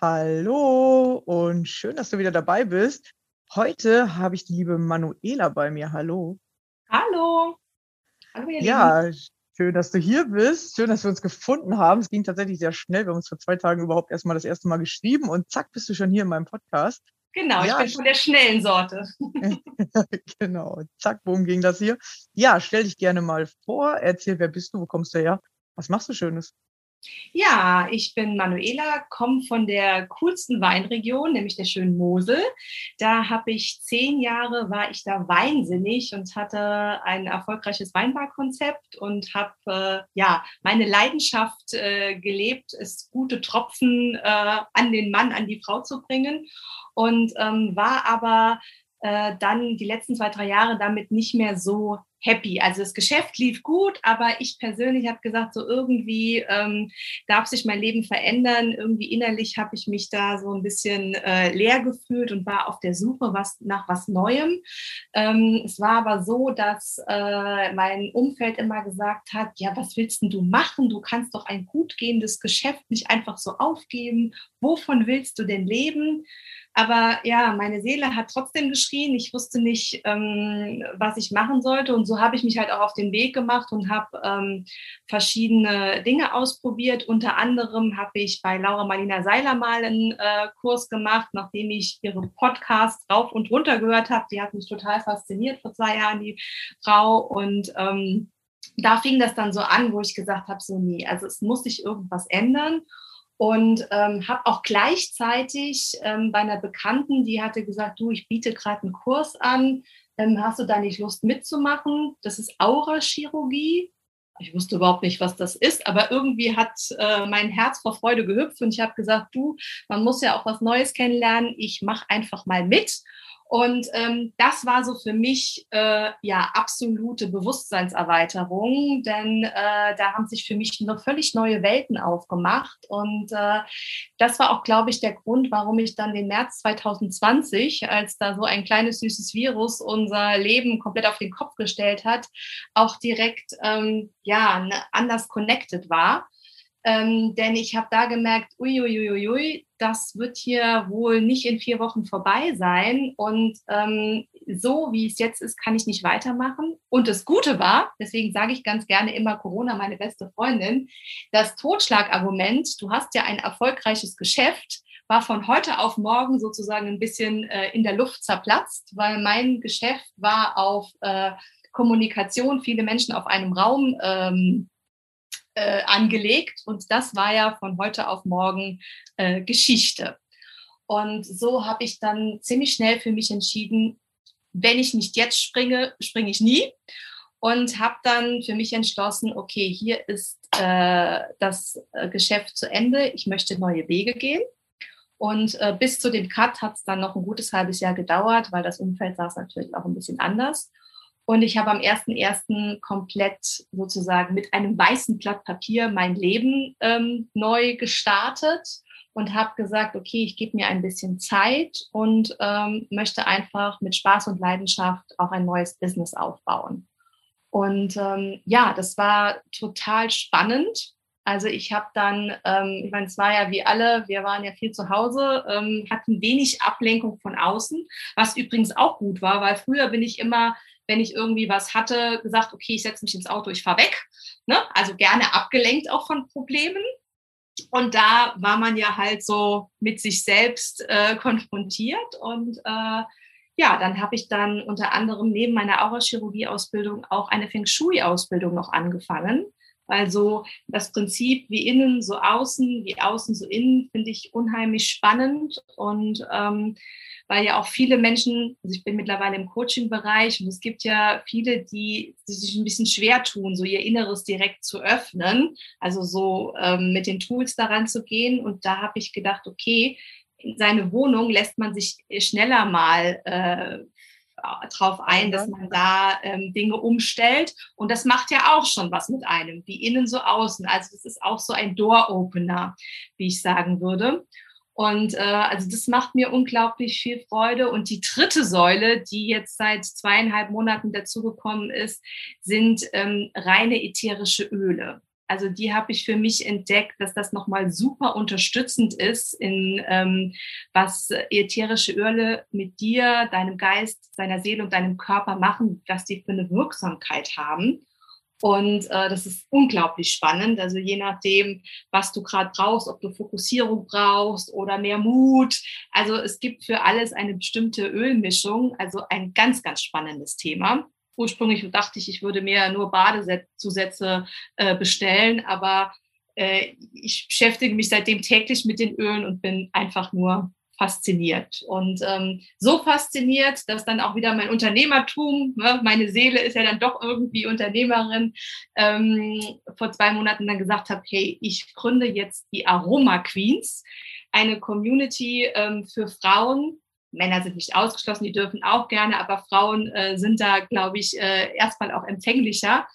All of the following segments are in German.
Hallo und schön, dass du wieder dabei bist. Heute habe ich die liebe Manuela bei mir. Hallo. Hallo. Hallo ihr ja, Lieben. schön, dass du hier bist. Schön, dass wir uns gefunden haben. Es ging tatsächlich sehr schnell. Wir haben uns vor zwei Tagen überhaupt erstmal das erste Mal geschrieben und zack, bist du schon hier in meinem Podcast. Genau, ja, ich bin von der schnellen Sorte. genau, zack, worum ging das hier? Ja, stell dich gerne mal vor, erzähl, wer bist du, wo kommst du her, was machst du Schönes? Ja, ich bin Manuela, komme von der coolsten Weinregion, nämlich der schönen Mosel. Da habe ich zehn Jahre, war ich da weinsinnig und hatte ein erfolgreiches Weinbarkonzept und habe äh, ja meine Leidenschaft äh, gelebt, es gute Tropfen äh, an den Mann, an die Frau zu bringen und ähm, war aber äh, dann die letzten zwei, drei Jahre damit nicht mehr so happy. Also das Geschäft lief gut, aber ich persönlich habe gesagt, so irgendwie ähm, darf sich mein Leben verändern. Irgendwie innerlich habe ich mich da so ein bisschen äh, leer gefühlt und war auf der Suche was, nach was Neuem. Ähm, es war aber so, dass äh, mein Umfeld immer gesagt hat, ja, was willst denn du machen? Du kannst doch ein gut gehendes Geschäft nicht einfach so aufgeben. Wovon willst du denn leben? Aber ja, meine Seele hat trotzdem geschrien. Ich wusste nicht, ähm, was ich machen sollte. Und so habe ich mich halt auch auf den Weg gemacht und habe ähm, verschiedene Dinge ausprobiert. Unter anderem habe ich bei Laura Marlina Seiler mal einen äh, Kurs gemacht, nachdem ich ihre Podcast rauf und runter gehört habe. Die hat mich total fasziniert vor zwei Jahren, die Frau. Und ähm, da fing das dann so an, wo ich gesagt habe, so nee, also es muss sich irgendwas ändern und ähm, habe auch gleichzeitig ähm, bei einer Bekannten, die hatte gesagt, du, ich biete gerade einen Kurs an, ähm, hast du da nicht Lust mitzumachen? Das ist Aura-Chirurgie. Ich wusste überhaupt nicht, was das ist, aber irgendwie hat äh, mein Herz vor Freude gehüpft und ich habe gesagt, du, man muss ja auch was Neues kennenlernen. Ich mache einfach mal mit und ähm, das war so für mich äh, ja absolute Bewusstseinserweiterung, denn äh, da haben sich für mich noch völlig neue Welten aufgemacht. Und äh, das war auch, glaube ich, der Grund, warum ich dann den März 2020, als da so ein kleines süßes Virus unser Leben komplett auf den Kopf gestellt hat, auch direkt ähm, ja anders connected war Ähm, denn ich habe da gemerkt, uiuiuiui, das wird hier wohl nicht in vier Wochen vorbei sein. Und ähm, so wie es jetzt ist, kann ich nicht weitermachen. Und das Gute war, deswegen sage ich ganz gerne immer Corona, meine beste Freundin, das Totschlagargument, du hast ja ein erfolgreiches Geschäft, war von heute auf morgen sozusagen ein bisschen äh, in der Luft zerplatzt, weil mein Geschäft war auf äh, Kommunikation, viele Menschen auf einem Raum ähm, äh, angelegt. Und das war ja von heute auf morgen äh, Geschichte. Und so habe ich dann ziemlich schnell für mich entschieden, wenn ich nicht jetzt springe, springe ich nie. Und habe dann für mich entschlossen, okay, hier ist äh, das äh, Geschäft zu Ende, ich möchte neue Wege gehen. Und äh, bis zu dem Cut hat es dann noch ein gutes halbes Jahr gedauert, weil das Umfeld saß natürlich auch ein bisschen anders. Und ich habe am 1.1. komplett sozusagen mit einem weißen Blatt Papier mein Leben ähm, neu gestartet und habe gesagt, okay, ich gebe mir ein bisschen Zeit und ähm, möchte einfach mit Spaß und Leidenschaft auch ein neues Business aufbauen. Und ähm, ja, das war total spannend. Also ich habe dann, ähm, ich meine, es war ja wie alle, wir waren ja viel zu Hause, ähm, hatten wenig Ablenkung von außen, was übrigens auch gut war, weil früher bin ich immer wenn ich irgendwie was hatte, gesagt, okay, ich setze mich ins Auto, ich fahre weg. Ne? Also gerne abgelenkt auch von Problemen. Und da war man ja halt so mit sich selbst äh, konfrontiert. Und äh, ja, dann habe ich dann unter anderem neben meiner Aurachirurgie-Ausbildung auch eine Feng Shui-Ausbildung noch angefangen. Also das Prinzip wie innen so außen, wie außen so innen, finde ich unheimlich spannend. Und ähm, weil ja auch viele Menschen, also ich bin mittlerweile im Coaching-Bereich und es gibt ja viele, die, die, sich ein bisschen schwer tun, so ihr Inneres direkt zu öffnen, also so ähm, mit den Tools daran zu gehen. Und da habe ich gedacht, okay, in seine Wohnung lässt man sich schneller mal äh, drauf ein, dass man da ähm, Dinge umstellt. Und das macht ja auch schon was mit einem, wie innen so außen. Also das ist auch so ein Door-Opener, wie ich sagen würde. Und äh, also das macht mir unglaublich viel Freude. Und die dritte Säule, die jetzt seit zweieinhalb Monaten dazugekommen ist, sind ähm, reine ätherische Öle. Also die habe ich für mich entdeckt, dass das nochmal super unterstützend ist, in ähm, was ätherische Öle mit dir, deinem Geist, deiner Seele und deinem Körper machen, was die für eine Wirksamkeit haben. Und äh, das ist unglaublich spannend. Also je nachdem, was du gerade brauchst, ob du Fokussierung brauchst oder mehr Mut. Also es gibt für alles eine bestimmte Ölmischung. Also ein ganz, ganz spannendes Thema. Ursprünglich dachte ich, ich würde mehr nur Badezusätze äh, bestellen, aber äh, ich beschäftige mich seitdem täglich mit den Ölen und bin einfach nur fasziniert. Und ähm, so fasziniert, dass dann auch wieder mein Unternehmertum, ne, meine Seele ist ja dann doch irgendwie Unternehmerin, ähm, vor zwei Monaten dann gesagt habe, hey, ich gründe jetzt die Aroma Queens, eine Community ähm, für Frauen. Männer sind nicht ausgeschlossen, die dürfen auch gerne, aber Frauen äh, sind da, glaube ich, äh, erstmal auch empfänglicher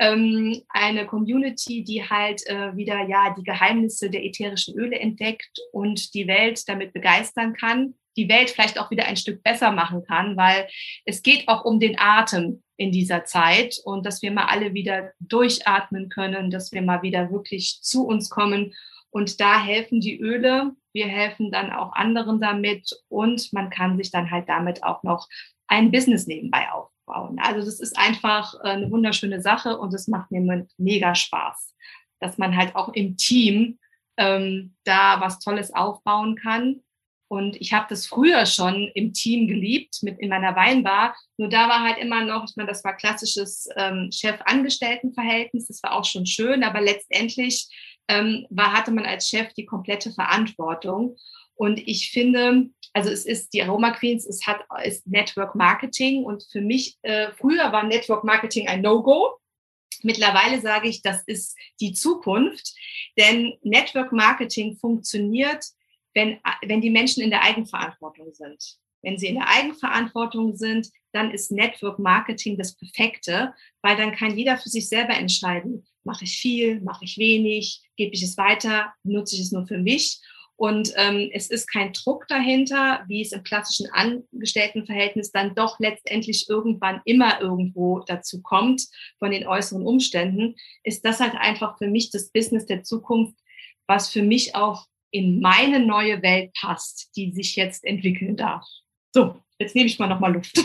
ähm, eine Community, die halt äh, wieder ja die Geheimnisse der ätherischen Öle entdeckt und die Welt damit begeistern kann, die Welt vielleicht auch wieder ein Stück besser machen kann, weil es geht auch um den Atem in dieser Zeit und dass wir mal alle wieder durchatmen können, dass wir mal wieder wirklich zu uns kommen und da helfen die Öle. Wir helfen dann auch anderen damit und man kann sich dann halt damit auch noch ein Business nebenbei aufbauen aufbauen. Also das ist einfach äh, eine wunderschöne Sache und es macht mir mega Spaß, dass man halt auch im Team ähm, da was Tolles aufbauen kann. Und ich habe das früher schon im Team geliebt, mit in meiner Weinbar. Nur da war halt immer noch, ich meine, das war klassisches ähm, Chef-Angestellten-Verhältnis, das war auch schon schön, aber letztendlich ähm, war, hatte man als Chef die komplette Verantwortung. Und ich finde, also es ist die Aroma Queens, es hat ist Network Marketing und für mich äh, früher war Network Marketing ein No-Go. Mittlerweile sage ich, das ist die Zukunft, denn Network Marketing funktioniert, wenn, wenn die Menschen in der Eigenverantwortung sind. Wenn sie in der Eigenverantwortung sind, dann ist Network Marketing das Perfekte, weil dann kann jeder für sich selber entscheiden, mache ich viel, mache ich wenig, gebe ich es weiter, nutze ich es nur für mich. Und ähm, es ist kein Druck dahinter, wie es im klassischen Angestelltenverhältnis dann doch letztendlich irgendwann immer irgendwo dazu kommt von den äußeren Umständen, ist das halt einfach für mich das Business der Zukunft, was für mich auch in meine neue Welt passt, die sich jetzt entwickeln darf. So, jetzt nehme ich mal nochmal Luft.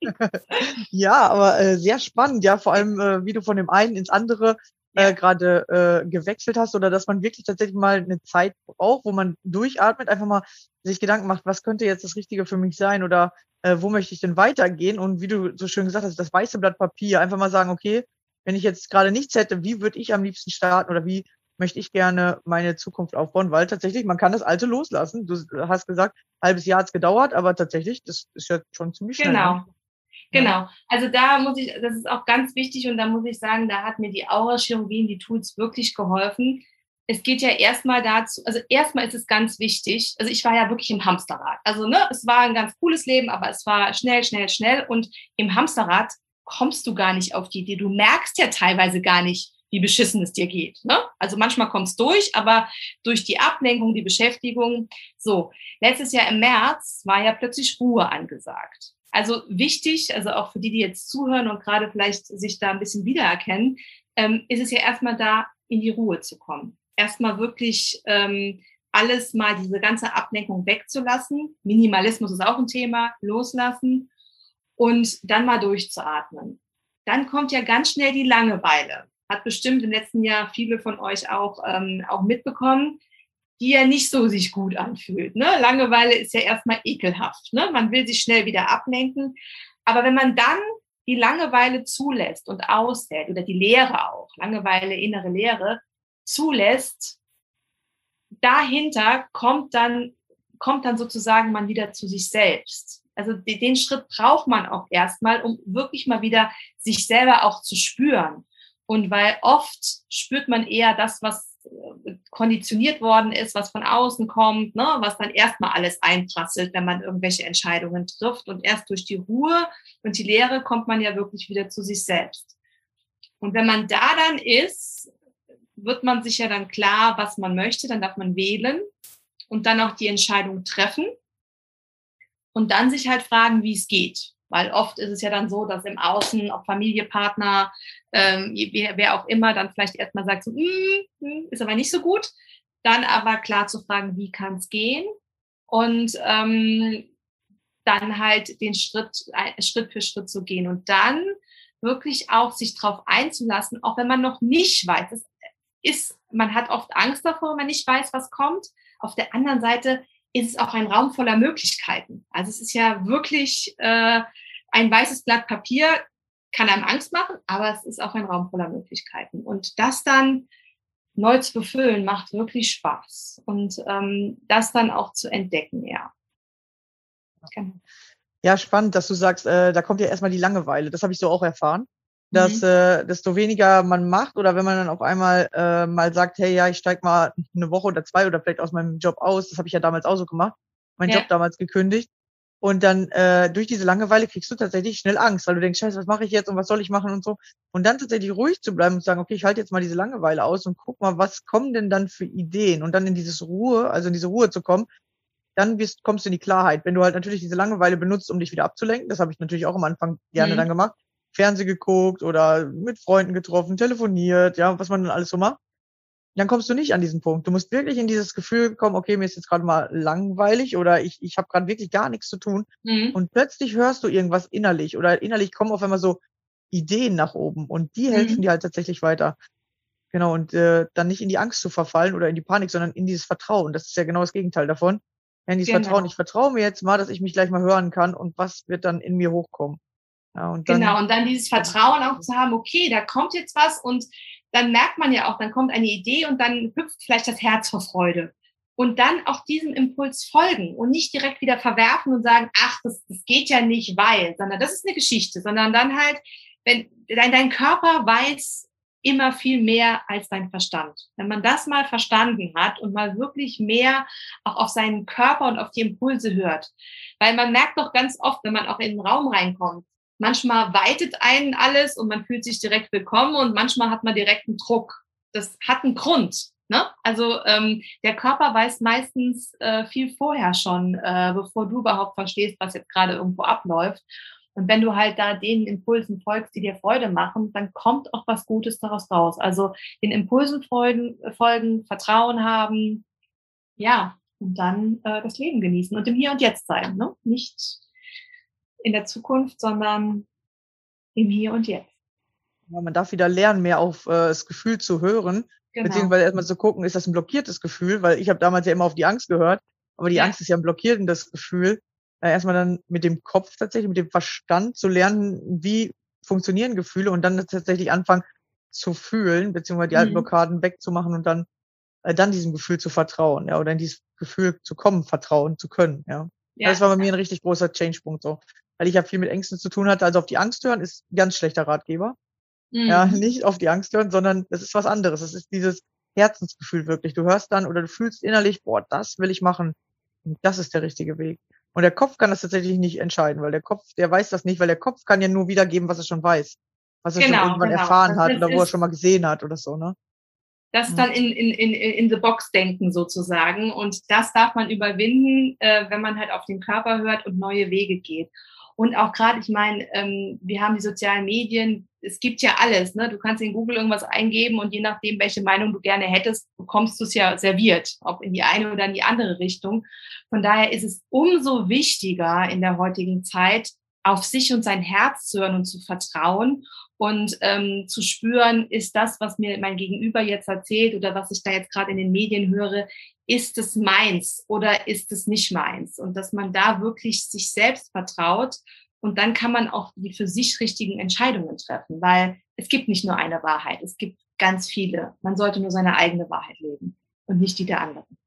ja, aber äh, sehr spannend, ja, vor allem, äh, wie du von dem einen ins andere äh, gerade äh, gewechselt hast oder dass man wirklich tatsächlich mal eine Zeit braucht, wo man durchatmet, einfach mal sich Gedanken macht, was könnte jetzt das Richtige für mich sein oder äh, wo möchte ich denn weitergehen? Und wie du so schön gesagt hast, das weiße Blatt Papier, einfach mal sagen, okay, wenn ich jetzt gerade nichts hätte, wie würde ich am liebsten starten oder wie möchte ich gerne meine Zukunft aufbauen? Weil tatsächlich, man kann das Alte loslassen. Du hast gesagt, halbes Jahr hat's gedauert, aber tatsächlich, das ist ja schon ziemlich schnell. Genau. Genau. Also da muss ich, das ist auch ganz wichtig und da muss ich sagen, da hat mir die Aura-Chirurgie die Tools wirklich geholfen. Es geht ja erstmal dazu, also erstmal ist es ganz wichtig, also ich war ja wirklich im Hamsterrad. Also ne, es war ein ganz cooles Leben, aber es war schnell, schnell, schnell und im Hamsterrad kommst du gar nicht auf die Idee. Du merkst ja teilweise gar nicht, wie beschissen es dir geht. Ne? Also manchmal kommst durch, aber durch die Ablenkung, die Beschäftigung. So, letztes Jahr im März war ja plötzlich Ruhe angesagt. Also wichtig, also auch für die, die jetzt zuhören und gerade vielleicht sich da ein bisschen wiedererkennen, ähm, ist es ja erstmal da, in die Ruhe zu kommen. Erstmal wirklich ähm, alles mal, diese ganze Ablenkung wegzulassen. Minimalismus ist auch ein Thema, loslassen und dann mal durchzuatmen. Dann kommt ja ganz schnell die Langeweile. Hat bestimmt im letzten Jahr viele von euch auch, ähm, auch mitbekommen die ja nicht so sich gut anfühlt. Ne? Langeweile ist ja erstmal ekelhaft. Ne? Man will sich schnell wieder ablenken. Aber wenn man dann die Langeweile zulässt und aushält oder die Leere auch, Langeweile, innere Leere, zulässt, dahinter kommt dann, kommt dann sozusagen man wieder zu sich selbst. Also den Schritt braucht man auch erstmal, um wirklich mal wieder sich selber auch zu spüren. Und weil oft spürt man eher das, was konditioniert worden ist, was von außen kommt, ne, was dann erstmal alles einprasselt, wenn man irgendwelche Entscheidungen trifft. Und erst durch die Ruhe und die Lehre kommt man ja wirklich wieder zu sich selbst. Und wenn man da dann ist, wird man sich ja dann klar, was man möchte, dann darf man wählen und dann auch die Entscheidung treffen und dann sich halt fragen, wie es geht. Weil oft ist es ja dann so, dass im Außen, ob Familie, Partner, ähm, wer, wer auch immer, dann vielleicht erstmal sagt, so, mm, mm, ist aber nicht so gut. Dann aber klar zu fragen, wie kann es gehen? Und ähm, dann halt den Schritt, Schritt für Schritt zu gehen. Und dann wirklich auch sich darauf einzulassen, auch wenn man noch nicht weiß. Es ist, man hat oft Angst davor, wenn man nicht weiß, was kommt. Auf der anderen Seite ist es auch ein Raum voller Möglichkeiten. Also es ist ja wirklich äh, ein weißes Blatt Papier, kann einem Angst machen, aber es ist auch ein Raum voller Möglichkeiten. Und das dann neu zu befüllen, macht wirklich Spaß. Und ähm, das dann auch zu entdecken, ja. Genau. Ja, spannend, dass du sagst, äh, da kommt ja erstmal die Langeweile. Das habe ich so auch erfahren dass mhm. äh, desto weniger man macht oder wenn man dann auf einmal äh, mal sagt, hey, ja, ich steig mal eine Woche oder zwei oder vielleicht aus meinem Job aus, das habe ich ja damals auch so gemacht, meinen ja. Job damals gekündigt. Und dann äh, durch diese Langeweile kriegst du tatsächlich schnell Angst, weil du denkst, scheiße, was mache ich jetzt und was soll ich machen und so. Und dann tatsächlich ruhig zu bleiben und zu sagen, okay, ich halte jetzt mal diese Langeweile aus und guck mal, was kommen denn dann für Ideen und dann in dieses Ruhe, also in diese Ruhe zu kommen, dann bist, kommst du in die Klarheit. Wenn du halt natürlich diese Langeweile benutzt, um dich wieder abzulenken, das habe ich natürlich auch am Anfang gerne mhm. dann gemacht, Fernseh geguckt oder mit Freunden getroffen, telefoniert, ja, was man dann alles so macht. Dann kommst du nicht an diesen Punkt. Du musst wirklich in dieses Gefühl kommen, okay, mir ist jetzt gerade mal langweilig oder ich, ich habe gerade wirklich gar nichts zu tun. Mhm. Und plötzlich hörst du irgendwas innerlich oder innerlich kommen auf einmal so Ideen nach oben und die helfen mhm. dir halt tatsächlich weiter. Genau, und äh, dann nicht in die Angst zu verfallen oder in die Panik, sondern in dieses Vertrauen. Das ist ja genau das Gegenteil davon. Ja, in dieses genau. Vertrauen. Ich vertraue mir jetzt mal, dass ich mich gleich mal hören kann und was wird dann in mir hochkommen. Ja, und genau, und dann dieses Vertrauen auch zu haben, okay, da kommt jetzt was und dann merkt man ja auch, dann kommt eine Idee und dann hüpft vielleicht das Herz vor Freude. Und dann auch diesem Impuls folgen und nicht direkt wieder verwerfen und sagen, ach, das, das geht ja nicht, weil, sondern das ist eine Geschichte, sondern dann halt, wenn dein, dein Körper weiß immer viel mehr als dein Verstand. Wenn man das mal verstanden hat und mal wirklich mehr auch auf seinen Körper und auf die Impulse hört, weil man merkt doch ganz oft, wenn man auch in den Raum reinkommt, Manchmal weitet einen alles und man fühlt sich direkt willkommen und manchmal hat man direkt einen Druck. Das hat einen Grund. Ne? Also ähm, der Körper weiß meistens äh, viel vorher schon, äh, bevor du überhaupt verstehst, was jetzt gerade irgendwo abläuft. Und wenn du halt da den Impulsen folgst, die dir Freude machen, dann kommt auch was Gutes daraus raus. Also den Impulsen folgen, folgen Vertrauen haben, ja, und dann äh, das Leben genießen und im Hier und Jetzt sein. Ne? Nicht in der Zukunft, sondern im Hier und Jetzt. Ja, man darf wieder lernen, mehr auf äh, das Gefühl zu hören, genau. beziehungsweise erstmal zu gucken, ist das ein blockiertes Gefühl, weil ich habe damals ja immer auf die Angst gehört, aber die ja. Angst ist ja ein blockierendes Gefühl. Äh, erstmal dann mit dem Kopf tatsächlich, mit dem Verstand zu lernen, wie funktionieren Gefühle und dann tatsächlich anfangen zu fühlen, beziehungsweise die mhm. alten Blockaden wegzumachen und dann äh, dann diesem Gefühl zu vertrauen, ja, oder in dieses Gefühl zu kommen, vertrauen zu können, ja. ja. Das war bei mir ein richtig großer Change-Punkt so. Weil ich ja viel mit Ängsten zu tun hatte. Also auf die Angst hören ist ein ganz schlechter Ratgeber. Mhm. Ja, nicht auf die Angst hören, sondern das ist was anderes. Das ist dieses Herzensgefühl wirklich. Du hörst dann oder du fühlst innerlich, boah, das will ich machen. Und das ist der richtige Weg. Und der Kopf kann das tatsächlich nicht entscheiden, weil der Kopf, der weiß das nicht, weil der Kopf kann ja nur wiedergeben, was er schon weiß. Was er genau, schon irgendwann genau. erfahren hat oder wo er schon mal gesehen hat oder so, ne? Das ist dann in, in, in, in the box denken sozusagen. Und das darf man überwinden, äh, wenn man halt auf den Körper hört und neue Wege geht. Und auch gerade, ich meine, ähm, wir haben die sozialen Medien, es gibt ja alles. Ne? Du kannst in Google irgendwas eingeben und je nachdem, welche Meinung du gerne hättest, bekommst du es ja serviert, ob in die eine oder in die andere Richtung. Von daher ist es umso wichtiger in der heutigen Zeit, auf sich und sein Herz zu hören und zu vertrauen und ähm, zu spüren, ist das, was mir mein Gegenüber jetzt erzählt oder was ich da jetzt gerade in den Medien höre, ist es meins oder ist es nicht meins? Und dass man da wirklich sich selbst vertraut und dann kann man auch die für sich richtigen Entscheidungen treffen, weil es gibt nicht nur eine Wahrheit, es gibt ganz viele. Man sollte nur seine eigene Wahrheit leben und nicht die der anderen.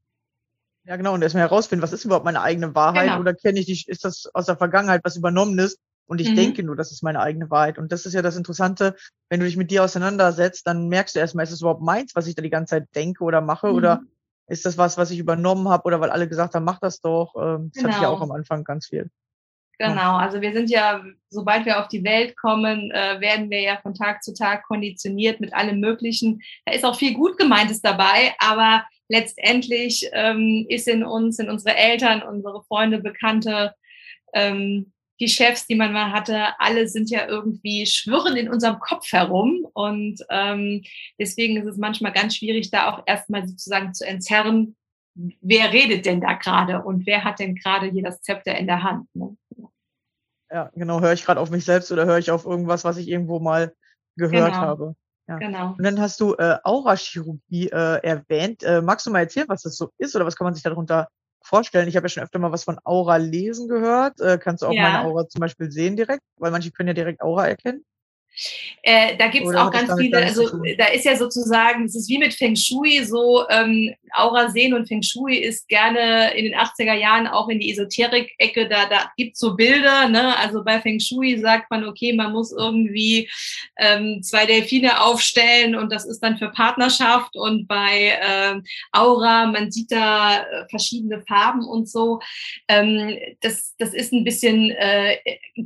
Ja, genau. Und erstmal herausfinden, was ist überhaupt meine eigene Wahrheit genau. oder kenne ich die, ist das aus der Vergangenheit was übernommen ist und ich mhm. denke nur, das ist meine eigene Wahrheit. Und das ist ja das Interessante, wenn du dich mit dir auseinandersetzt, dann merkst du erstmal, ist es überhaupt meins, was ich da die ganze Zeit denke oder mache? Mhm. Oder ist das was, was ich übernommen habe oder weil alle gesagt haben, mach das doch? Ähm, das genau. hatte ich ja auch genau. am Anfang ganz viel. Genau, also wir sind ja, sobald wir auf die Welt kommen, äh, werden wir ja von Tag zu Tag konditioniert mit allem Möglichen. Da ist auch viel gut gemeintes dabei, aber letztendlich ähm, ist in uns, in unsere Eltern, unsere Freunde, Bekannte, ähm, die Chefs, die man mal hatte, alle sind ja irgendwie schwirren in unserem Kopf herum. Und ähm, deswegen ist es manchmal ganz schwierig, da auch erstmal sozusagen zu entzerren, wer redet denn da gerade und wer hat denn gerade hier das Zepter in der Hand. Ne? Ja, genau. Höre ich gerade auf mich selbst oder höre ich auf irgendwas, was ich irgendwo mal gehört genau. habe? Ja. Genau. Und dann hast du äh, Aurachirurgie äh, erwähnt. Äh, magst du mal erzählen, was das so ist oder was kann man sich darunter vorstellen. Ich habe ja schon öfter mal was von Aura lesen gehört. Äh, kannst du auch ja. meine Aura zum Beispiel sehen direkt? Weil manche können ja direkt Aura erkennen. Äh, da gibt es auch ganz viele, also da ist ja sozusagen, es ist wie mit Feng Shui, so ähm, Aura sehen und Feng Shui ist gerne in den 80er Jahren auch in die Esoterik-Ecke, da, da gibt so Bilder, ne? also bei Feng Shui sagt man, okay, man muss irgendwie ähm, zwei Delfine aufstellen und das ist dann für Partnerschaft und bei ähm, Aura, man sieht da äh, verschiedene Farben und so. Ähm, das, das ist ein bisschen, äh,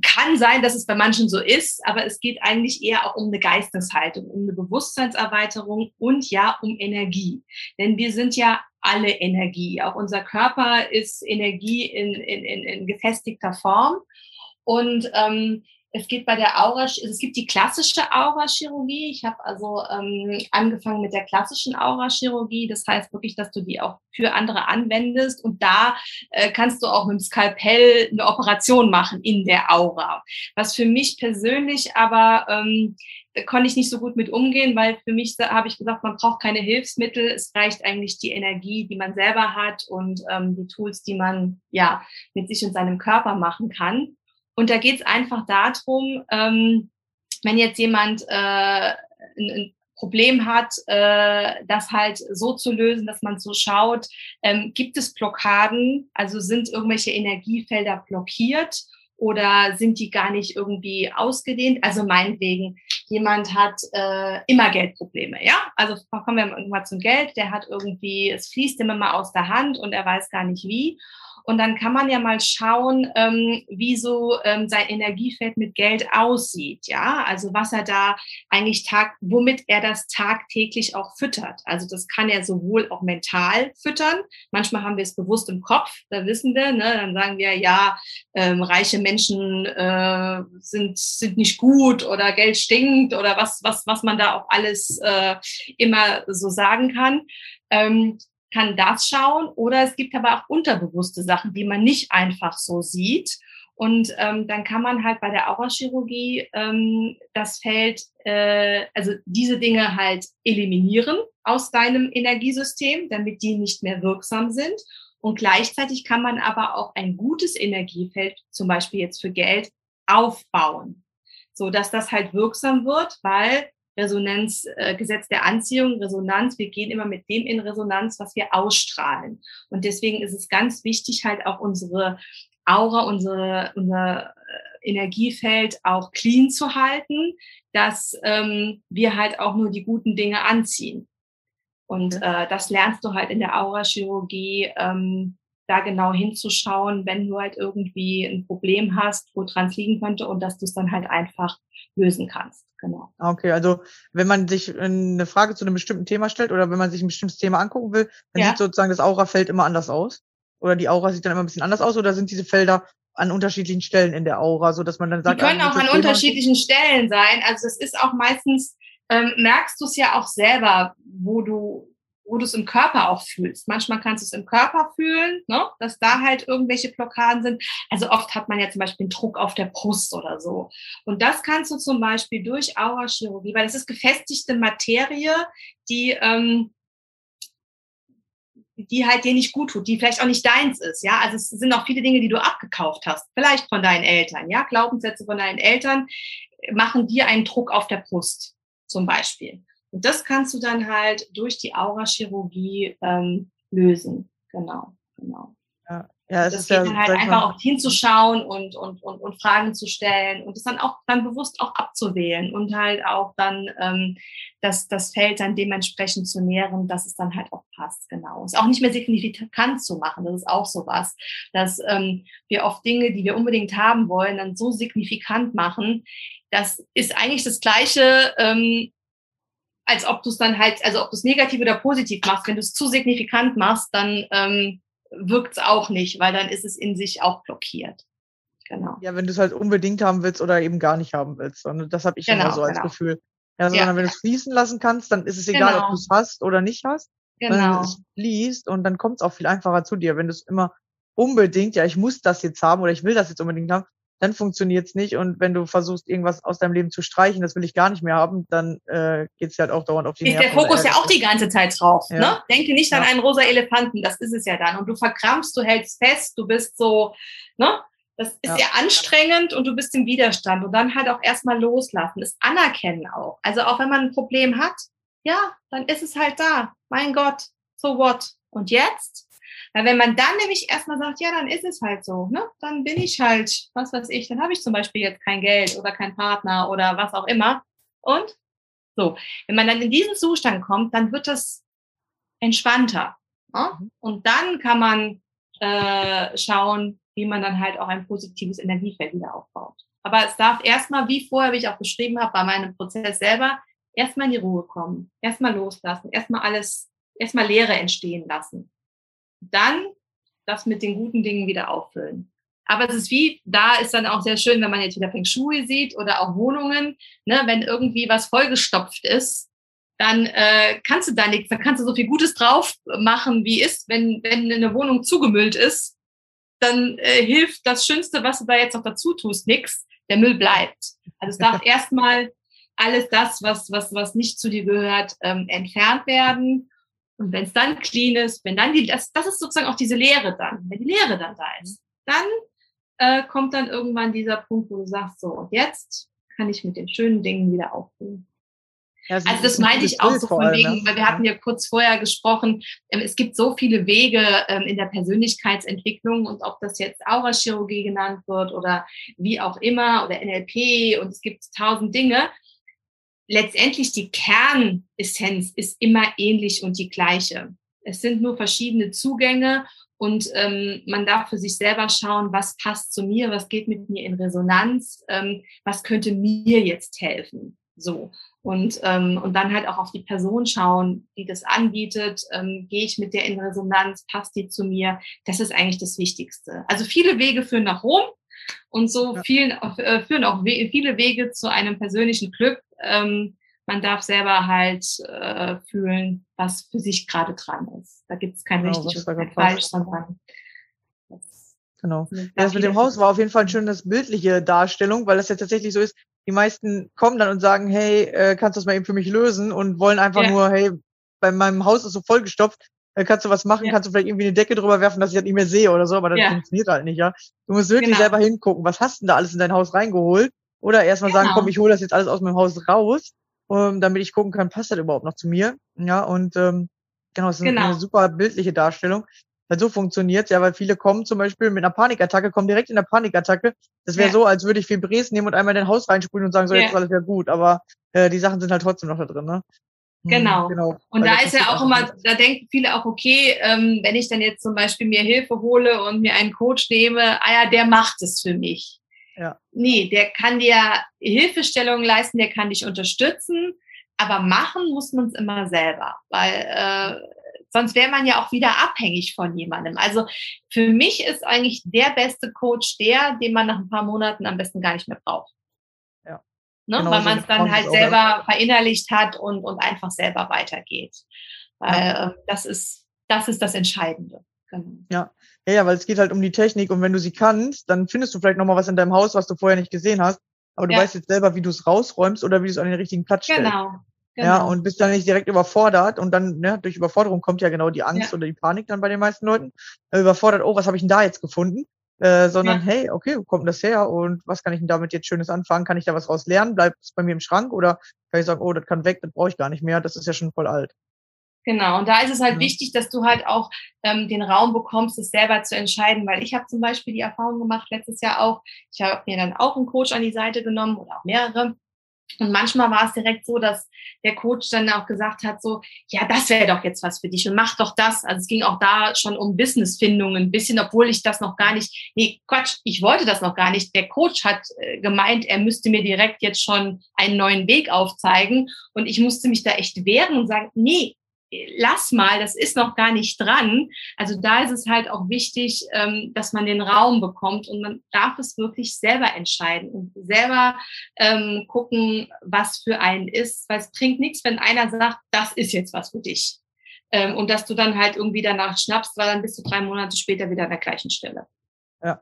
kann sein, dass es bei manchen so ist, aber es geht eigentlich eigentlich eher auch um eine Geisteshaltung, um eine Bewusstseinserweiterung und ja um Energie. Denn wir sind ja alle Energie. Auch unser Körper ist Energie in, in, in, in gefestigter Form. Und ähm, es geht bei der Aura, es gibt die klassische Aurachirurgie. Ich habe also ähm, angefangen mit der klassischen Aurachirurgie. Das heißt wirklich, dass du die auch für andere anwendest. Und da äh, kannst du auch mit dem Skalpell eine Operation machen in der Aura. Was für mich persönlich aber ähm, konnte ich nicht so gut mit umgehen, weil für mich habe ich gesagt, man braucht keine Hilfsmittel. Es reicht eigentlich die Energie, die man selber hat und ähm, die Tools, die man ja mit sich und seinem Körper machen kann. Und da geht es einfach darum, ähm, wenn jetzt jemand äh, ein, ein Problem hat, äh, das halt so zu lösen, dass man so schaut, ähm, gibt es Blockaden, also sind irgendwelche Energiefelder blockiert oder sind die gar nicht irgendwie ausgedehnt? Also meinetwegen, jemand hat äh, immer Geldprobleme, ja? Also kommen wir mal zum Geld, der hat irgendwie, es fließt immer mal aus der Hand und er weiß gar nicht wie. Und dann kann man ja mal schauen, ähm, wie so ähm, sein Energiefeld mit Geld aussieht. Ja, also was er da eigentlich tag, womit er das tagtäglich auch füttert. Also das kann er sowohl auch mental füttern. Manchmal haben wir es bewusst im Kopf, da wissen wir, ne? dann sagen wir, ja, ähm, reiche Menschen äh, sind, sind nicht gut oder Geld stinkt oder was, was, was man da auch alles äh, immer so sagen kann. Ähm, kann das schauen oder es gibt aber auch unterbewusste Sachen, die man nicht einfach so sieht. Und ähm, dann kann man halt bei der Aurachirurgie ähm, das Feld, äh, also diese Dinge halt eliminieren aus deinem Energiesystem, damit die nicht mehr wirksam sind. Und gleichzeitig kann man aber auch ein gutes Energiefeld, zum Beispiel jetzt für Geld, aufbauen, so dass das halt wirksam wird, weil Resonanz, äh, Gesetz der Anziehung, Resonanz. Wir gehen immer mit dem in Resonanz, was wir ausstrahlen. Und deswegen ist es ganz wichtig, halt auch unsere Aura, unsere, unser äh, Energiefeld auch clean zu halten, dass ähm, wir halt auch nur die guten Dinge anziehen. Und äh, das lernst du halt in der Aurachirurgie, ähm, da genau hinzuschauen, wenn du halt irgendwie ein Problem hast, wo dran liegen könnte und dass du es dann halt einfach lösen kannst. Genau. Okay, also wenn man sich eine Frage zu einem bestimmten Thema stellt oder wenn man sich ein bestimmtes Thema angucken will, dann ja. sieht sozusagen das Aurafeld immer anders aus. Oder die Aura sieht dann immer ein bisschen anders aus oder sind diese Felder an unterschiedlichen Stellen in der Aura, so dass man dann sagt, die können ah, auch an unterschiedlichen Stellen sein. Also es ist auch meistens ähm, merkst du es ja auch selber, wo du wo du es im Körper auch fühlst. Manchmal kannst du es im Körper fühlen, ne? dass da halt irgendwelche Blockaden sind. Also oft hat man ja zum Beispiel einen Druck auf der Brust oder so. Und das kannst du zum Beispiel durch Aurachirurgie, weil es ist gefestigte Materie, die ähm, die halt dir nicht gut tut, die vielleicht auch nicht deins ist, ja. Also es sind auch viele Dinge, die du abgekauft hast, vielleicht von deinen Eltern, ja. Glaubenssätze von deinen Eltern machen dir einen Druck auf der Brust, zum Beispiel. Und das kannst du dann halt durch die Aurachirurgie ähm, lösen. Genau, genau. Ja, ja es das ist geht ja, dann halt einfach auch hinzuschauen und, und, und, und Fragen zu stellen und es dann auch dann bewusst auch abzuwählen und halt auch dann ähm, das, das Feld dann dementsprechend zu nähren, dass es dann halt auch passt, genau. Es auch nicht mehr signifikant zu machen, das ist auch sowas, dass ähm, wir oft Dinge, die wir unbedingt haben wollen, dann so signifikant machen, das ist eigentlich das Gleiche, ähm, als ob du es dann halt, also ob du es negativ oder positiv machst. Wenn du es zu signifikant machst, dann ähm, wirkt es auch nicht, weil dann ist es in sich auch blockiert. Genau. Ja, wenn du es halt unbedingt haben willst oder eben gar nicht haben willst. Und das habe ich genau, immer so als genau. Gefühl. Ja, sondern ja, wenn du es fließen lassen kannst, dann ist es egal, genau. ob du es hast oder nicht hast. Genau. es fließt und dann kommt es auch viel einfacher zu dir. Wenn du es immer unbedingt, ja, ich muss das jetzt haben oder ich will das jetzt unbedingt haben, dann funktioniert's nicht. Und wenn du versuchst, irgendwas aus deinem Leben zu streichen, das will ich gar nicht mehr haben, dann äh, geht's halt auch dauernd auf die Ist Nerven. Ist der Fokus ja auch die ganze Zeit drauf. Ja. Ne? Denke nicht an einen rosa Elefanten, das ist es ja dann. Und du verkrampfst, du hältst fest, du bist so, ne? Das ist ja. ja anstrengend und du bist im Widerstand. Und dann halt auch erstmal loslassen, das anerkennen auch. Also auch wenn man ein Problem hat, ja, dann ist es halt da. Mein Gott, so what? Und jetzt? Weil wenn man dann nämlich erstmal sagt, ja, dann ist es halt so, ne? Dann bin ich halt, was weiß ich, dann habe ich zum Beispiel jetzt kein Geld oder keinen Partner oder was auch immer. Und so, wenn man dann in diesen Zustand kommt, dann wird das entspannter. Ne? Mhm. Und dann kann man äh, schauen, wie man dann halt auch ein positives Energiefeld wieder aufbaut. Aber es darf erstmal, wie vorher, wie ich auch beschrieben habe, bei meinem Prozess selber, erstmal in die Ruhe kommen, erstmal loslassen, erstmal alles, erstmal Leere entstehen lassen dann das mit den guten Dingen wieder auffüllen. Aber es ist wie, da ist dann auch sehr schön, wenn man jetzt wieder Feng Shui sieht oder auch Wohnungen, ne, wenn irgendwie was vollgestopft ist, dann äh, kannst du da nichts, dann kannst du so viel Gutes drauf machen, wie ist, wenn, wenn eine Wohnung zugemüllt ist, dann äh, hilft das Schönste, was du da jetzt noch dazu tust, nichts. Der Müll bleibt. Also es darf erstmal alles das, was, was, was nicht zu dir gehört, ähm, entfernt werden. Und wenn es dann clean ist, wenn dann die, das, das ist sozusagen auch diese Lehre dann, wenn die Lehre dann da ist, dann äh, kommt dann irgendwann dieser Punkt, wo du sagst, so, und jetzt kann ich mit den schönen Dingen wieder aufhören. Ja, also das meinte ich auch so von allem, wegen, ne? weil wir hatten ja kurz vorher gesprochen, ähm, es gibt so viele Wege ähm, in der Persönlichkeitsentwicklung und ob das jetzt Aurachirurgie genannt wird oder wie auch immer oder NLP und es gibt tausend Dinge letztendlich die Kernessenz ist immer ähnlich und die gleiche. Es sind nur verschiedene Zugänge und ähm, man darf für sich selber schauen, was passt zu mir, was geht mit mir in Resonanz, ähm, was könnte mir jetzt helfen. So. Und, ähm, und dann halt auch auf die Person schauen, die das anbietet. Ähm, Gehe ich mit der in Resonanz? Passt die zu mir? Das ist eigentlich das Wichtigste. Also viele Wege führen nach Rom und so ja. vielen, äh, führen auch we viele Wege zu einem persönlichen Glück. Ähm, man darf selber halt äh, fühlen, was für sich gerade dran ist. Da gibt es kein genau, richtig oder kein falsch, sondern Genau. Ja, das mit dem Haus war auf jeden Fall ein schönes bildliche Darstellung, weil das ja tatsächlich so ist, die meisten kommen dann und sagen, hey, äh, kannst du das mal eben für mich lösen und wollen einfach ja. nur, hey, bei meinem Haus ist so vollgestopft, äh, kannst du was machen, ja. kannst du vielleicht irgendwie eine Decke drüber werfen, dass ich das nicht mehr sehe oder so, aber das ja. funktioniert halt nicht, ja. Du musst wirklich genau. selber hingucken, was hast du denn da alles in dein Haus reingeholt? Oder erstmal genau. sagen, komm, ich hole das jetzt alles aus meinem Haus raus, ähm, damit ich gucken kann, passt das überhaupt noch zu mir? Ja, und ähm, genau, das ist genau. eine super bildliche Darstellung. Weil so funktioniert's ja, weil viele kommen zum Beispiel mit einer Panikattacke, kommen direkt in der Panikattacke. Das wäre ja. so, als würde ich Fibres nehmen und einmal in dein Haus reinsprühen und sagen, so, ja. jetzt ist alles wieder gut. Aber äh, die Sachen sind halt trotzdem noch da drin, ne? Hm, genau. genau. Und da ist ja auch immer, da denken viele auch, okay, ähm, wenn ich dann jetzt zum Beispiel mir Hilfe hole und mir einen Coach nehme, ah ja, der macht es für mich. Ja. Nee, der kann dir Hilfestellungen leisten, der kann dich unterstützen, aber machen muss man es immer selber, weil äh, Sonst wäre man ja auch wieder abhängig von jemandem. Also für mich ist eigentlich der beste Coach der, den man nach ein paar Monaten am besten gar nicht mehr braucht. Ja. Ne? Genau, Weil man es dann halt selber verinnerlicht hat und, und einfach selber weitergeht. Weil ja. äh, das ist, das ist das Entscheidende. Genau. Ja. ja, ja, weil es geht halt um die Technik und wenn du sie kannst, dann findest du vielleicht nochmal was in deinem Haus, was du vorher nicht gesehen hast. Aber du ja. weißt jetzt selber, wie du es rausräumst oder wie du es an den richtigen Platz stellst. Genau, Genau. Ja, und bist dann nicht direkt überfordert und dann, ne, durch Überforderung kommt ja genau die Angst ja. oder die Panik dann bei den meisten Leuten. Äh, überfordert, oh, was habe ich denn da jetzt gefunden? Äh, sondern, ja. hey, okay, wo kommt das her und was kann ich denn damit jetzt Schönes anfangen? Kann ich da was raus lernen? Bleibt es bei mir im Schrank oder kann ich sagen, oh, das kann weg, das brauche ich gar nicht mehr, das ist ja schon voll alt. Genau, und da ist es halt ja. wichtig, dass du halt auch ähm, den Raum bekommst, es selber zu entscheiden, weil ich habe zum Beispiel die Erfahrung gemacht, letztes Jahr auch, ich habe mir dann auch einen Coach an die Seite genommen oder auch mehrere und manchmal war es direkt so, dass der Coach dann auch gesagt hat, so, ja, das wäre doch jetzt was für dich und mach doch das. Also es ging auch da schon um Businessfindungen ein bisschen, obwohl ich das noch gar nicht, nee, Quatsch, ich wollte das noch gar nicht. Der Coach hat äh, gemeint, er müsste mir direkt jetzt schon einen neuen Weg aufzeigen und ich musste mich da echt wehren und sagen, nee, lass mal, das ist noch gar nicht dran. Also da ist es halt auch wichtig, ähm, dass man den Raum bekommt und man darf es wirklich selber entscheiden und selber ähm, gucken, was für einen ist, weil es bringt nichts, wenn einer sagt, das ist jetzt was für dich. Ähm, und dass du dann halt irgendwie danach schnappst, weil dann bist du drei Monate später wieder an der gleichen Stelle. Ja,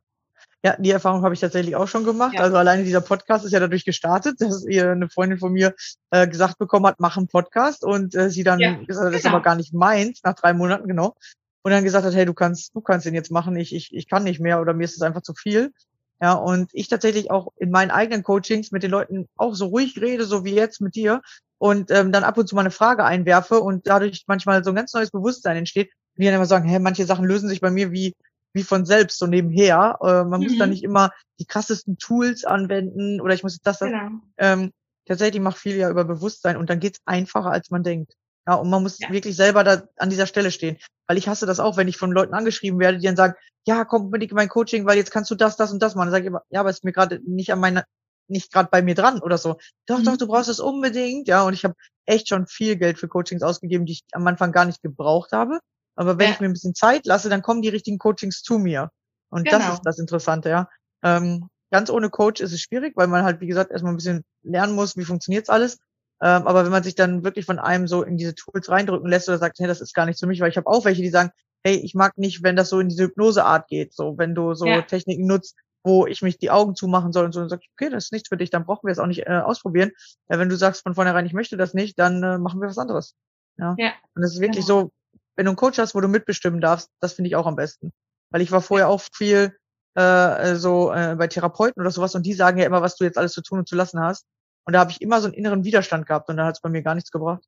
ja, die Erfahrung habe ich tatsächlich auch schon gemacht. Ja. Also alleine dieser Podcast ist ja dadurch gestartet, dass ihr eine Freundin von mir äh, gesagt bekommen hat, mach einen Podcast und äh, sie dann ja, gesagt hat, das ist genau. aber gar nicht meins, nach drei Monaten, genau. Und dann gesagt hat, hey, du kannst, du kannst den jetzt machen, ich, ich, ich kann nicht mehr oder mir ist es einfach zu viel. Ja, und ich tatsächlich auch in meinen eigenen Coachings mit den Leuten auch so ruhig rede, so wie jetzt mit dir, und ähm, dann ab und zu mal eine Frage einwerfe und dadurch manchmal so ein ganz neues Bewusstsein entsteht. Und die dann immer sagen, hey, manche Sachen lösen sich bei mir wie wie von selbst so nebenher. Äh, man mhm. muss da mhm. nicht immer die krassesten Tools anwenden oder ich muss das, das. Genau. Ähm, tatsächlich macht viel ja über Bewusstsein und dann geht's einfacher, als man denkt. Ja, und man muss ja. wirklich selber da an dieser Stelle stehen. Weil ich hasse das auch, wenn ich von Leuten angeschrieben werde, die dann sagen, ja, komm unbedingt in mein Coaching, weil jetzt kannst du das, das und das machen. Dann sage ich immer, ja, aber ist mir gerade nicht an meiner, nicht gerade bei mir dran oder so. Doch, mhm. doch, du brauchst es unbedingt. Ja, und ich habe echt schon viel Geld für Coachings ausgegeben, die ich am Anfang gar nicht gebraucht habe. Aber wenn ja. ich mir ein bisschen Zeit lasse, dann kommen die richtigen Coachings zu mir. Und genau. das ist das Interessante, ja. Ähm, ganz ohne Coach ist es schwierig, weil man halt, wie gesagt, erstmal ein bisschen lernen muss, wie funktioniert's alles. Ähm, aber wenn man sich dann wirklich von einem so in diese Tools reindrücken lässt oder sagt, hey, das ist gar nicht für mich, weil ich habe auch welche, die sagen, hey, ich mag nicht, wenn das so in diese Hypnoseart geht, so wenn du so ja. Techniken nutzt, wo ich mich die Augen zumachen soll und so und sag, okay, das ist nichts für dich, dann brauchen wir es auch nicht äh, ausprobieren. Äh, wenn du sagst von vornherein, ich möchte das nicht, dann äh, machen wir was anderes. Ja. ja. Und das ist wirklich genau. so, wenn du einen Coach hast, wo du mitbestimmen darfst, das finde ich auch am besten. Weil ich war vorher auch viel äh, so äh, bei Therapeuten oder sowas und die sagen ja immer, was du jetzt alles zu tun und zu lassen hast. Und da habe ich immer so einen inneren Widerstand gehabt und dann hat es bei mir gar nichts gebracht.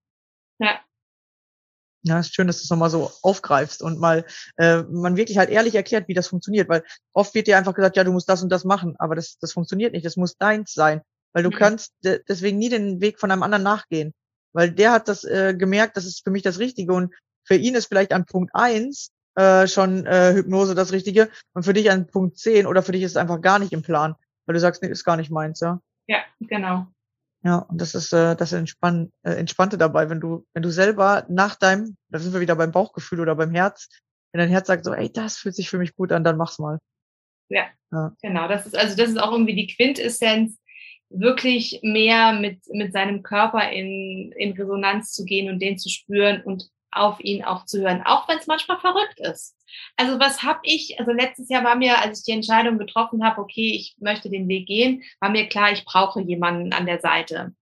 Ja. Ja, ist schön, dass du es nochmal so aufgreifst und mal äh, man wirklich halt ehrlich erklärt, wie das funktioniert, weil oft wird dir einfach gesagt, ja, du musst das und das machen, aber das, das funktioniert nicht, das muss deins sein, weil du mhm. kannst deswegen nie den Weg von einem anderen nachgehen, weil der hat das äh, gemerkt, das ist für mich das Richtige und für ihn ist vielleicht an Punkt eins äh, schon äh, Hypnose das Richtige und für dich an Punkt zehn oder für dich ist es einfach gar nicht im Plan, weil du sagst, nee, ist gar nicht meins, ja. Ja, genau. Ja, und das ist äh, das Entspann, äh, Entspannte dabei, wenn du, wenn du selber nach deinem, da sind wir wieder beim Bauchgefühl oder beim Herz, wenn dein Herz sagt so, ey, das fühlt sich für mich gut an, dann mach's mal. Ja, ja. genau. Das ist also das ist auch irgendwie die Quintessenz, wirklich mehr mit mit seinem Körper in in Resonanz zu gehen und den zu spüren und auf ihn auch zu hören, auch wenn es manchmal verrückt ist. Also was habe ich, also letztes Jahr war mir, als ich die Entscheidung getroffen habe, okay, ich möchte den Weg gehen, war mir klar, ich brauche jemanden an der Seite.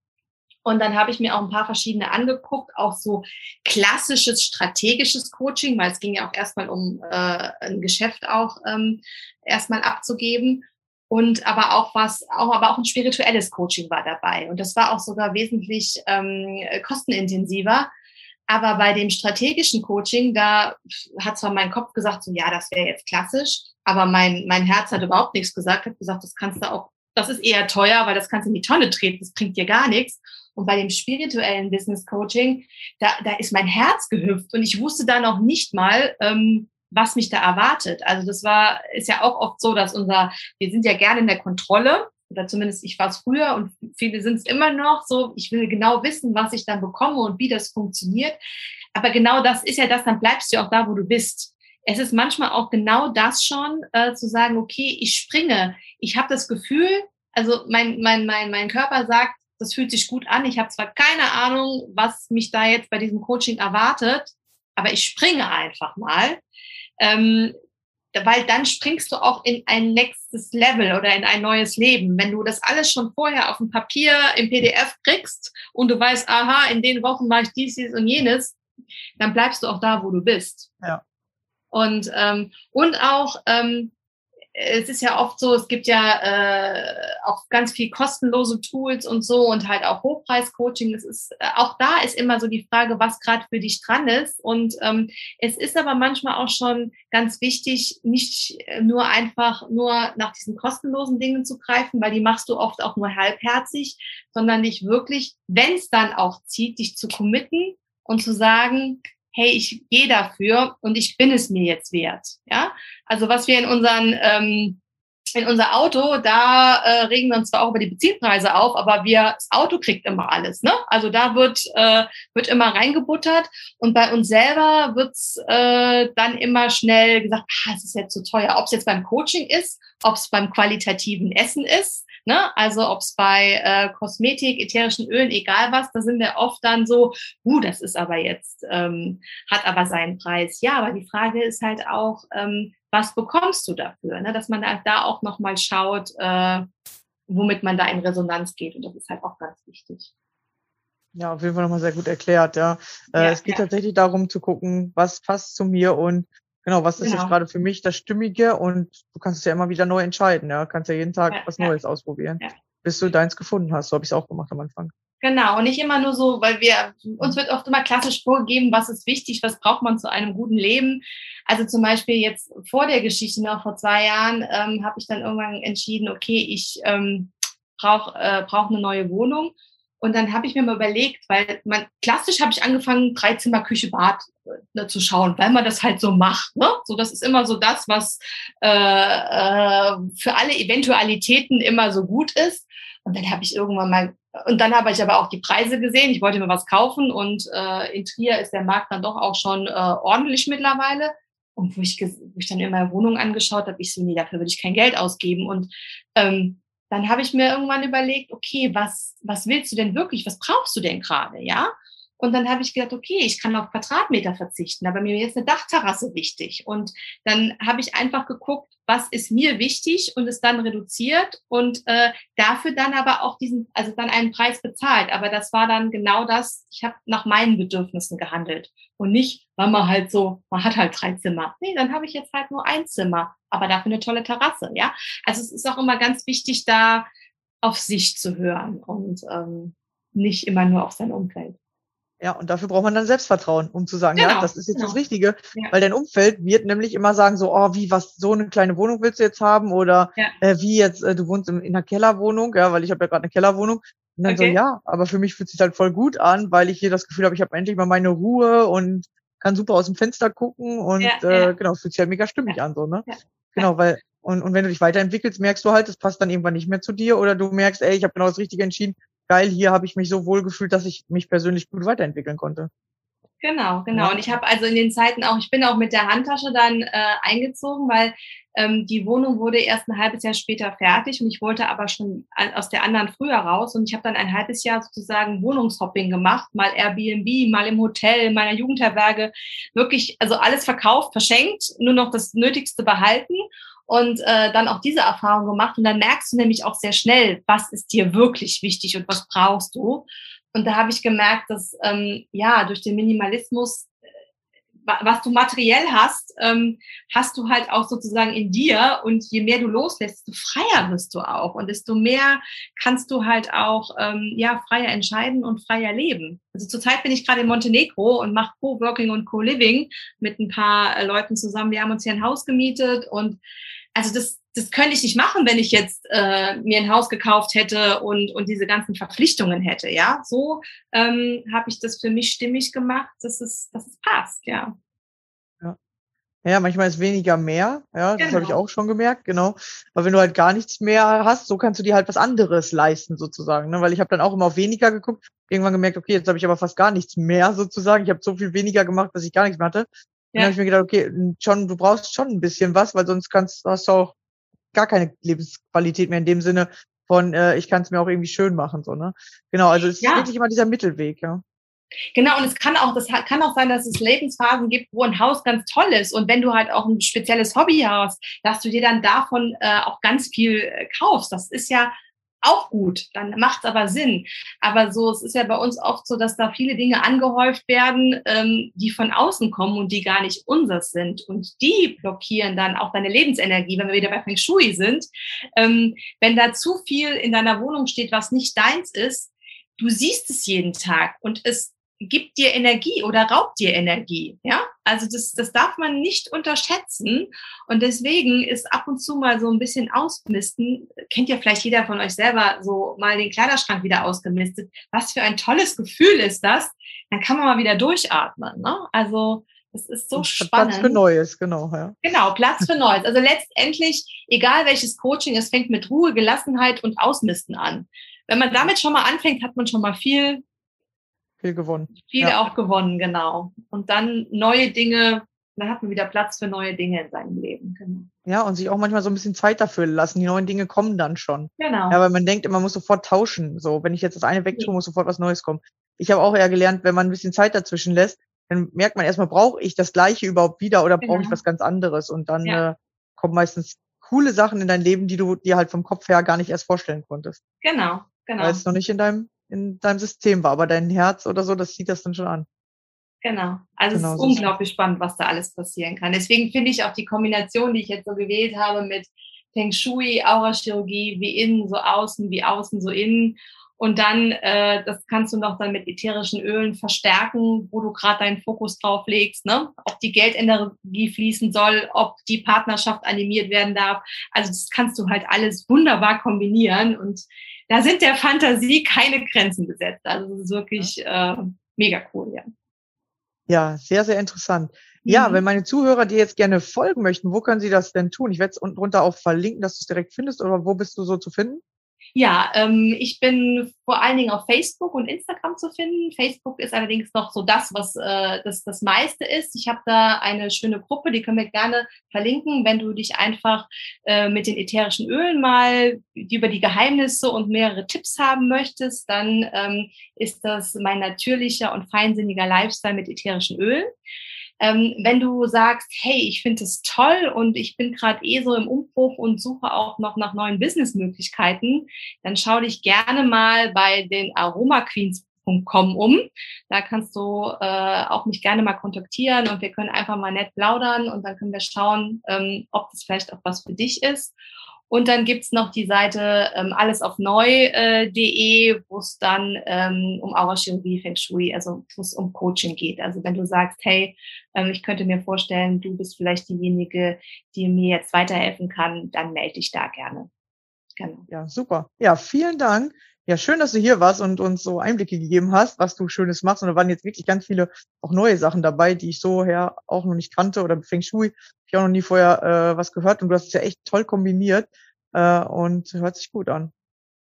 Und dann habe ich mir auch ein paar verschiedene angeguckt, auch so klassisches strategisches Coaching, weil es ging ja auch erstmal um äh, ein Geschäft auch ähm, erstmal abzugeben. Und aber auch was, auch aber auch ein spirituelles Coaching war dabei. Und das war auch sogar wesentlich ähm, kostenintensiver, aber bei dem strategischen Coaching, da hat zwar mein Kopf gesagt, so ja, das wäre jetzt klassisch, aber mein, mein Herz hat überhaupt nichts gesagt, hat gesagt, das kannst du auch, das ist eher teuer, weil das kannst du in die Tonne treten, das bringt dir gar nichts. Und bei dem spirituellen Business Coaching, da, da ist mein Herz gehüpft und ich wusste da noch nicht mal, ähm, was mich da erwartet. Also das war, ist ja auch oft so, dass unser, wir sind ja gerne in der Kontrolle oder zumindest ich war es früher und viele sind es immer noch so, ich will genau wissen, was ich dann bekomme und wie das funktioniert. Aber genau das ist ja das, dann bleibst du auch da, wo du bist. Es ist manchmal auch genau das schon, äh, zu sagen, okay, ich springe, ich habe das Gefühl, also mein, mein, mein, mein Körper sagt, das fühlt sich gut an. Ich habe zwar keine Ahnung, was mich da jetzt bei diesem Coaching erwartet, aber ich springe einfach mal. Ähm, weil dann springst du auch in ein nächstes Level oder in ein neues Leben. Wenn du das alles schon vorher auf dem Papier im PDF kriegst und du weißt, aha, in den Wochen mache ich dies, dies und jenes, dann bleibst du auch da, wo du bist. Ja. Und, ähm, und auch, ähm, es ist ja oft so, es gibt ja äh, auch ganz viel kostenlose Tools und so und halt auch Hochpreis-Coaching. Es ist äh, auch da ist immer so die Frage, was gerade für dich dran ist. Und ähm, es ist aber manchmal auch schon ganz wichtig, nicht nur einfach nur nach diesen kostenlosen Dingen zu greifen, weil die machst du oft auch nur halbherzig, sondern dich wirklich, wenn es dann auch zieht, dich zu committen und zu sagen, hey, ich gehe dafür und ich bin es mir jetzt wert. Ja, also was wir in unseren ähm, in unser Auto, da äh, regen wir uns zwar auch über die Benzinpreise auf, aber wir, das Auto kriegt immer alles. Ne? Also da wird, äh, wird immer reingebuttert und bei uns selber wird's äh, dann immer schnell gesagt, ah, es ist jetzt zu teuer. Ob es jetzt beim Coaching ist, ob es beim qualitativen Essen ist, Ne? Also ob es bei äh, Kosmetik, ätherischen Ölen, egal was, da sind wir oft dann so, uh, das ist aber jetzt, ähm, hat aber seinen Preis. Ja, aber die Frage ist halt auch, ähm, was bekommst du dafür? Ne? Dass man da auch nochmal schaut, äh, womit man da in Resonanz geht. Und das ist halt auch ganz wichtig. Ja, auf jeden Fall nochmal sehr gut erklärt, ja. Äh, ja es geht ja. tatsächlich darum zu gucken, was passt zu mir und Genau, was ist genau. jetzt gerade für mich das Stimmige und du kannst es ja immer wieder neu entscheiden, ja. Kannst ja jeden Tag ja, was Neues ausprobieren, bis du deins gefunden hast. So habe ich es auch gemacht am Anfang. Genau, und nicht immer nur so, weil wir, uns wird oft immer klassisch vorgegeben, was ist wichtig, was braucht man zu einem guten Leben. Also zum Beispiel jetzt vor der Geschichte, noch vor zwei Jahren, ähm, habe ich dann irgendwann entschieden, okay, ich ähm, brauche äh, brauch eine neue Wohnung und dann habe ich mir mal überlegt, weil man klassisch habe ich angefangen, Dreizimmer, Küche, Bad ne, zu schauen, weil man das halt so macht. Ne? So, das ist immer so das, was äh, äh, für alle Eventualitäten immer so gut ist. Und dann habe ich irgendwann mal, und dann habe ich aber auch die Preise gesehen. Ich wollte mir was kaufen und äh, in Trier ist der Markt dann doch auch schon äh, ordentlich mittlerweile. Und wo ich, wo ich dann immer Wohnungen angeschaut habe, ich so, nee, dafür würde ich kein Geld ausgeben. Und ähm, dann habe ich mir irgendwann überlegt, okay, was, was willst du denn wirklich? Was brauchst du denn gerade? Ja? Und dann habe ich gedacht, okay, ich kann auf Quadratmeter verzichten, aber mir ist eine Dachterrasse wichtig. Und dann habe ich einfach geguckt, was ist mir wichtig und es dann reduziert und äh, dafür dann aber auch diesen, also dann einen Preis bezahlt. Aber das war dann genau das, ich habe nach meinen Bedürfnissen gehandelt und nicht, weil man halt so, man hat halt drei Zimmer. Nee, dann habe ich jetzt halt nur ein Zimmer, aber dafür eine tolle Terrasse, ja. Also es ist auch immer ganz wichtig, da auf sich zu hören und ähm, nicht immer nur auf sein Umfeld. Ja, und dafür braucht man dann Selbstvertrauen, um zu sagen, genau, ja, das ist jetzt genau. das Richtige. Ja. Weil dein Umfeld wird nämlich immer sagen so, oh, wie, was, so eine kleine Wohnung willst du jetzt haben? Oder ja. äh, wie jetzt, äh, du wohnst in, in einer Kellerwohnung, ja, weil ich habe ja gerade eine Kellerwohnung. Und dann okay. so, ja, aber für mich fühlt sich halt voll gut an, weil ich hier das Gefühl habe, ich habe endlich mal meine Ruhe und kann super aus dem Fenster gucken und ja, äh, genau, fühlt sich halt mega stimmig an, so, ne? Genau, weil, und, und wenn du dich weiterentwickelst, merkst du halt, das passt dann irgendwann nicht mehr zu dir oder du merkst, ey, ich habe genau das Richtige entschieden, geil, hier habe ich mich so wohl gefühlt, dass ich mich persönlich gut weiterentwickeln konnte. Genau, genau. Und ich habe also in den Zeiten auch, ich bin auch mit der Handtasche dann äh, eingezogen, weil ähm, die Wohnung wurde erst ein halbes Jahr später fertig und ich wollte aber schon aus der anderen früher raus und ich habe dann ein halbes Jahr sozusagen Wohnungshopping gemacht, mal Airbnb, mal im Hotel, in meiner Jugendherberge, wirklich, also alles verkauft, verschenkt, nur noch das Nötigste behalten und äh, dann auch diese Erfahrung gemacht und dann merkst du nämlich auch sehr schnell, was ist dir wirklich wichtig und was brauchst du. Und da habe ich gemerkt, dass ähm, ja durch den Minimalismus, was du materiell hast, ähm, hast du halt auch sozusagen in dir. Und je mehr du loslässt, desto freier wirst du auch. Und desto mehr kannst du halt auch ähm, ja freier entscheiden und freier leben. Also zurzeit bin ich gerade in Montenegro und mache Co-working und Co-living mit ein paar äh, Leuten zusammen. Wir haben uns hier ein Haus gemietet und also das, das könnte ich nicht machen, wenn ich jetzt äh, mir ein Haus gekauft hätte und, und diese ganzen Verpflichtungen hätte. Ja, so ähm, habe ich das für mich stimmig gemacht, dass es, dass es passt. Ja. Ja. Ja, manchmal ist weniger mehr. Ja, das genau. habe ich auch schon gemerkt, genau. Aber wenn du halt gar nichts mehr hast, so kannst du dir halt was anderes leisten sozusagen. Ne? Weil ich habe dann auch immer auf weniger geguckt, irgendwann gemerkt, okay, jetzt habe ich aber fast gar nichts mehr sozusagen. Ich habe so viel weniger gemacht, dass ich gar nichts mehr hatte. Ja. Dann habe ich mir gedacht, okay, schon, du brauchst schon ein bisschen was, weil sonst kannst hast du auch gar keine Lebensqualität mehr in dem Sinne von, äh, ich kann es mir auch irgendwie schön machen, so, ne? Genau, also es ja. ist wirklich immer dieser Mittelweg, ja. Genau, und es kann auch, das kann auch sein, dass es Lebensphasen gibt, wo ein Haus ganz toll ist. Und wenn du halt auch ein spezielles Hobby hast, dass du dir dann davon äh, auch ganz viel äh, kaufst. Das ist ja auch gut, dann macht es aber Sinn. Aber so, es ist ja bei uns oft so, dass da viele Dinge angehäuft werden, ähm, die von außen kommen und die gar nicht unseres sind. Und die blockieren dann auch deine Lebensenergie, wenn wir wieder bei Feng Shui sind. Ähm, wenn da zu viel in deiner Wohnung steht, was nicht deins ist, du siehst es jeden Tag und es gibt dir Energie oder raubt dir Energie. Ja, also das, das darf man nicht unterschätzen. Und deswegen ist ab und zu mal so ein bisschen ausmisten. Kennt ja vielleicht jeder von euch selber so mal den Kleiderschrank wieder ausgemistet. Was für ein tolles Gefühl ist das? Dann kann man mal wieder durchatmen. Ne? Also das ist so spannend. Platz für Neues, genau. Ja. Genau, Platz für Neues. Also letztendlich, egal welches Coaching, es fängt mit Ruhe, Gelassenheit und Ausmisten an. Wenn man damit schon mal anfängt, hat man schon mal viel viel gewonnen. Viel ja. auch gewonnen, genau. Und dann neue Dinge, dann hat man wieder Platz für neue Dinge in seinem Leben. Genau. Ja, und sich auch manchmal so ein bisschen Zeit dafür lassen. Die neuen Dinge kommen dann schon. Genau. Ja, weil man denkt, man muss sofort tauschen. So, wenn ich jetzt das eine wegtue, muss sofort was Neues kommen. Ich habe auch eher gelernt, wenn man ein bisschen Zeit dazwischen lässt, dann merkt man erstmal, brauche ich das Gleiche überhaupt wieder oder brauche genau. ich was ganz anderes? Und dann ja. äh, kommen meistens coole Sachen in dein Leben, die du dir halt vom Kopf her gar nicht erst vorstellen konntest. Genau, genau. Weil es noch nicht in deinem in deinem System war, aber dein Herz oder so, das sieht das dann schon an. Genau. Also genau, es ist so unglaublich spannend, was da alles passieren kann. Deswegen finde ich auch die Kombination, die ich jetzt so gewählt habe mit Feng Shui, Aurachirurgie, wie innen so außen, wie außen so innen. Und dann, äh, das kannst du noch dann mit ätherischen Ölen verstärken, wo du gerade deinen Fokus drauf legst, ne? ob die Geldenergie fließen soll, ob die Partnerschaft animiert werden darf. Also das kannst du halt alles wunderbar kombinieren. Und da sind der Fantasie keine Grenzen gesetzt. Also es ist wirklich äh, mega cool, ja. Ja, sehr, sehr interessant. Ja, mhm. wenn meine Zuhörer dir jetzt gerne folgen möchten, wo können sie das denn tun? Ich werde es unten drunter auch verlinken, dass du es direkt findest oder wo bist du so zu finden? Ja, ähm, ich bin vor allen Dingen auf Facebook und Instagram zu finden. Facebook ist allerdings noch so das, was äh, das, das meiste ist. Ich habe da eine schöne Gruppe, die können wir gerne verlinken, wenn du dich einfach äh, mit den ätherischen Ölen mal über die Geheimnisse und mehrere Tipps haben möchtest, dann ähm, ist das mein natürlicher und feinsinniger Lifestyle mit ätherischen Ölen. Ähm, wenn du sagst, hey, ich finde es toll und ich bin gerade eh so im Umbruch und suche auch noch nach neuen Businessmöglichkeiten, dann schau dich gerne mal bei den Aroma Queens um. Da kannst du äh, auch mich gerne mal kontaktieren und wir können einfach mal nett plaudern und dann können wir schauen, ähm, ob das vielleicht auch was für dich ist. Und dann gibt's noch die Seite ähm, alles auf neu.de, äh, wo es dann ähm, um Aurachirurgie, Feng Shui, also wo es um Coaching geht. Also wenn du sagst, hey, ähm, ich könnte mir vorstellen, du bist vielleicht diejenige, die mir jetzt weiterhelfen kann, dann melde dich da gerne. Genau. Ja, super. Ja, vielen Dank. Ja, schön, dass du hier warst und uns so Einblicke gegeben hast, was du Schönes machst. Und da waren jetzt wirklich ganz viele auch neue Sachen dabei, die ich so her auch noch nicht kannte. Oder Feng Shui, ich auch noch nie vorher äh, was gehört. Und du hast es ja echt toll kombiniert äh, und hört sich gut an.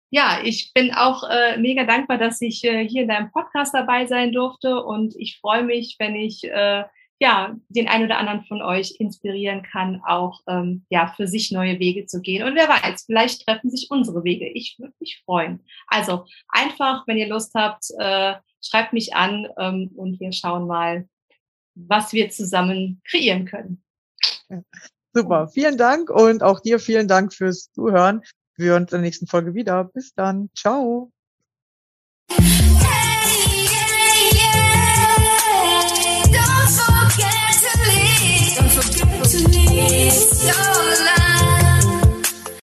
Ja, ich bin auch äh, mega dankbar, dass ich äh, hier in deinem Podcast dabei sein durfte. Und ich freue mich, wenn ich äh, ja, den einen oder anderen von euch inspirieren kann, auch ähm, ja, für sich neue Wege zu gehen. Und wer weiß, vielleicht treffen sich unsere Wege. Ich würde mich freuen. Also einfach, wenn ihr Lust habt, äh, schreibt mich an ähm, und wir schauen mal, was wir zusammen kreieren können. Super, vielen Dank und auch dir vielen Dank fürs Zuhören. Wir hören uns in der nächsten Folge wieder. Bis dann. Ciao.